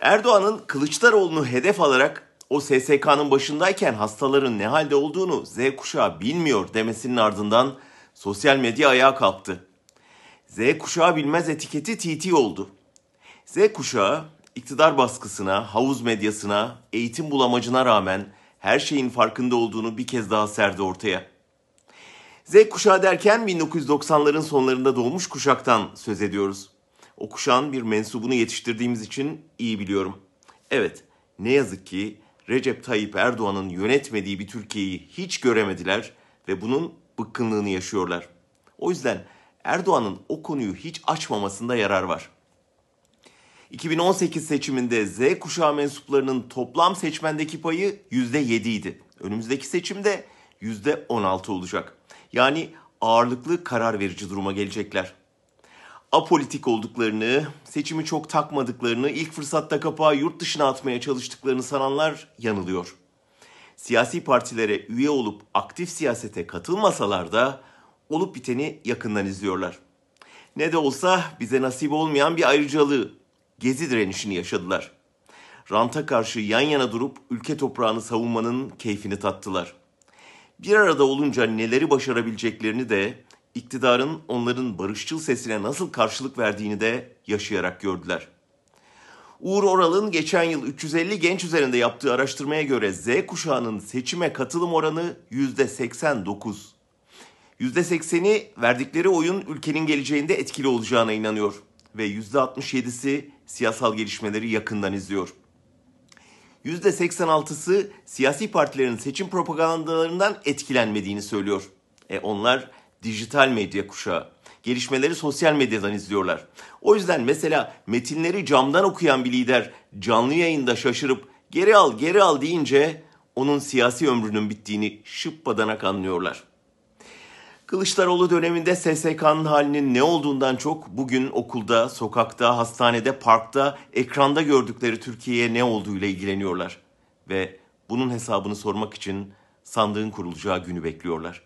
Erdoğan'ın Kılıçdaroğlu'nu hedef alarak o SSK'nın başındayken hastaların ne halde olduğunu Z kuşağı bilmiyor demesinin ardından sosyal medya ayağa kalktı. Z kuşağı bilmez etiketi TT oldu. Z kuşağı iktidar baskısına, havuz medyasına, eğitim bulamacına rağmen her şeyin farkında olduğunu bir kez daha serdi ortaya. Z kuşağı derken 1990'ların sonlarında doğmuş kuşaktan söz ediyoruz. O kuşağın bir mensubunu yetiştirdiğimiz için iyi biliyorum. Evet, ne yazık ki Recep Tayyip Erdoğan'ın yönetmediği bir Türkiye'yi hiç göremediler ve bunun bıkkınlığını yaşıyorlar. O yüzden Erdoğan'ın o konuyu hiç açmamasında yarar var. 2018 seçiminde Z kuşağı mensuplarının toplam seçmendeki payı %7 idi. Önümüzdeki seçimde %16 olacak. Yani ağırlıklı karar verici duruma gelecekler. Apolitik olduklarını, seçimi çok takmadıklarını, ilk fırsatta kapağı yurt dışına atmaya çalıştıklarını sananlar yanılıyor. Siyasi partilere üye olup aktif siyasete katılmasalar da olup biteni yakından izliyorlar. Ne de olsa bize nasip olmayan bir ayrıcalığı, gezi direnişini yaşadılar. Ranta karşı yan yana durup ülke toprağını savunmanın keyfini tattılar. Bir arada olunca neleri başarabileceklerini de iktidarın onların barışçıl sesine nasıl karşılık verdiğini de yaşayarak gördüler. Uğur Oral'ın geçen yıl 350 genç üzerinde yaptığı araştırmaya göre Z kuşağının seçime katılım oranı %89. %80'i verdikleri oyun ülkenin geleceğinde etkili olacağına inanıyor ve %67'si siyasal gelişmeleri yakından izliyor. %86'sı siyasi partilerin seçim propagandalarından etkilenmediğini söylüyor. E onlar dijital medya kuşağı. Gelişmeleri sosyal medyadan izliyorlar. O yüzden mesela metinleri camdan okuyan bir lider canlı yayında şaşırıp geri al geri al deyince onun siyasi ömrünün bittiğini şıppadanak anlıyorlar. Kılıçdaroğlu döneminde SSK'nın halinin ne olduğundan çok bugün okulda, sokakta, hastanede, parkta, ekranda gördükleri Türkiye'ye ne olduğuyla ilgileniyorlar. Ve bunun hesabını sormak için sandığın kurulacağı günü bekliyorlar.